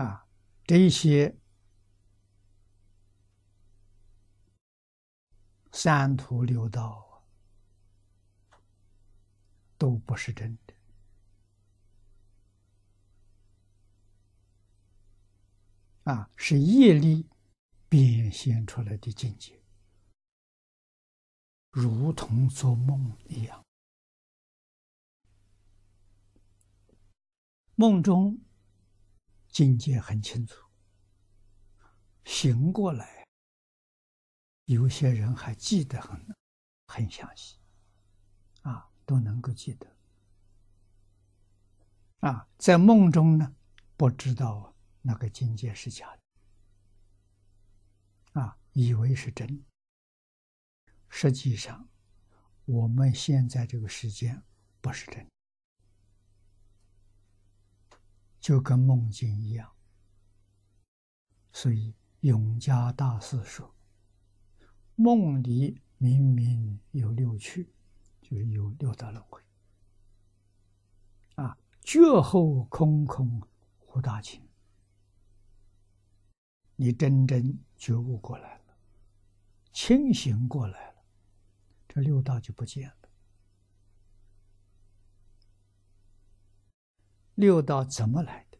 啊，这些三途六道都不是真的啊，是业力变现出来的境界，如同做梦一样，梦中。境界很清楚，醒过来，有些人还记得很很详细，啊，都能够记得，啊，在梦中呢，不知道那个境界是假的，啊，以为是真，实际上，我们现在这个时间不是真的。就跟梦境一样，所以永嘉大师说：“梦里明明有六趣，就是有六道轮回。啊，觉后空空无大清。你真正觉悟过来了，清醒过来了，这六道就不见了。”六道怎么来的？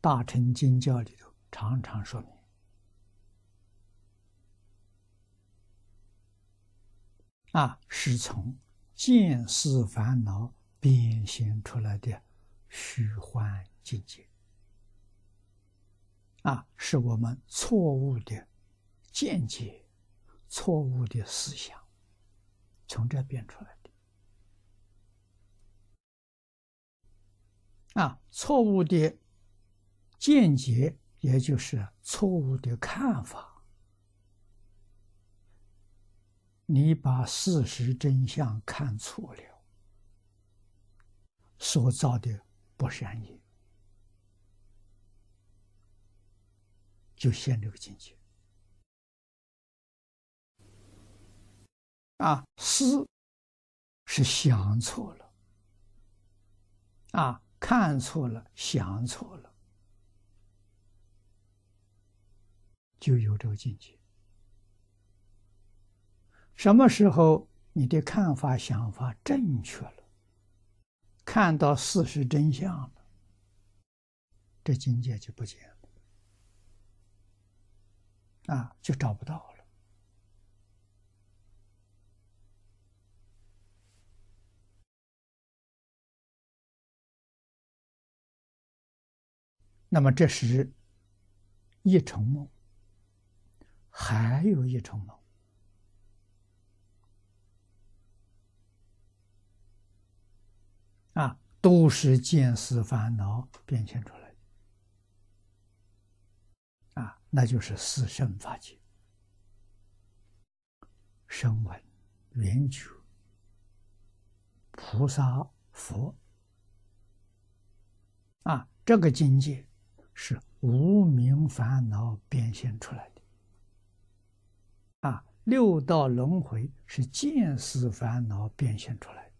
大乘经教里头常常说明，啊，是从见思烦恼变现出来的虚幻境界，啊，是我们错误的见解、错误的思想，从这变出来的。啊，错误的见解，也就是错误的看法，你把事实真相看错了，所造的不善业，就现这个境界。啊，思是想错了，啊。看错了，想错了，就有这个境界。什么时候你的看法、想法正确了，看到事实真相了，这境界就不见了，啊，就找不到了。那么这是一重梦，还有一重梦啊，都是见思烦恼变现出来的啊，那就是四圣法界、声闻、缘觉、菩萨、佛啊，这个境界。是无名烦恼变现出来的，啊，六道轮回是见思烦恼变现出来的，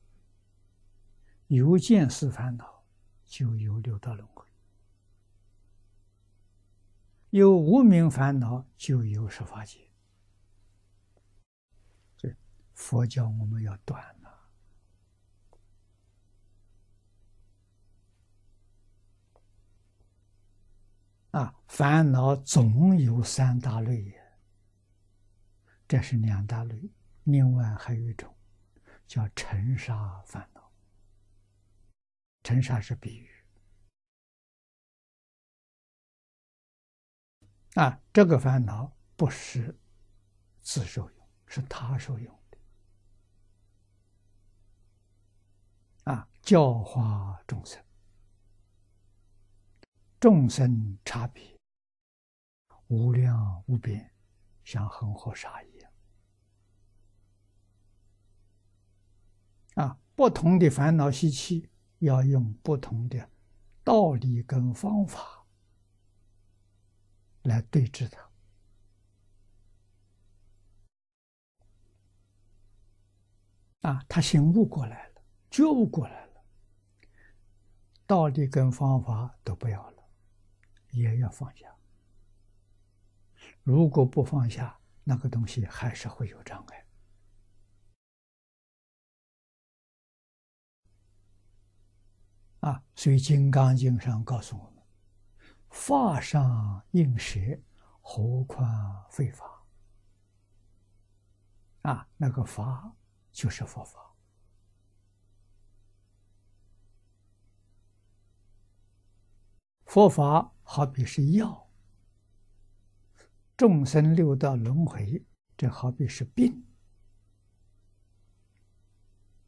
有见思烦恼就有六道轮回，有无名烦恼就有十法界，这佛教我们要断。啊，烦恼总有三大类，这是两大类，另外还有一种叫尘沙烦恼。尘沙是比喻，啊，这个烦恼不是自受用，是他受用的，啊，教化众生。众生差别无量无边，像恒河沙一样啊！不同的烦恼习气，要用不同的道理跟方法来对治它啊！他醒悟过来了，觉悟过来了，道理跟方法都不要了，也要放下。如果不放下，那个东西还是会有障碍。啊，所以《金刚经》上告诉我们：“法上应舍，何况非法？”啊，那个法就是佛法。佛法好比是药，众生六道轮回，这好比是病。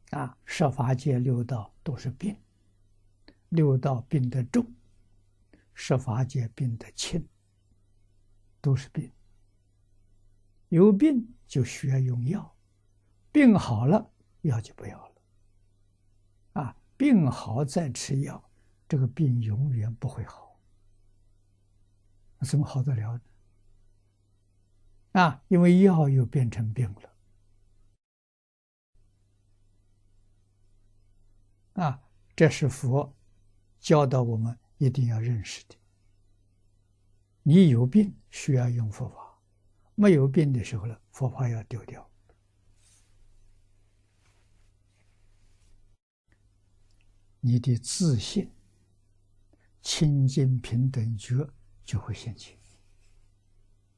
啊，设法界六道都是病。六道病得重，设法界病得轻，都是病。有病就需要用药，病好了药就不要了。啊，病好再吃药，这个病永远不会好。怎么好得了呢？啊，因为药又变成病了。啊，这是佛。教导我们一定要认识的，你有病需要用佛法，没有病的时候呢，佛法要丢掉。你的自信、清净平等觉就会现前。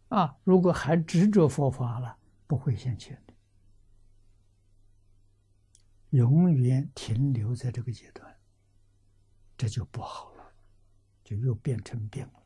啊，如果还执着佛法了，不会现前的，永远停留在这个阶段。这就不好了，就又变成病了。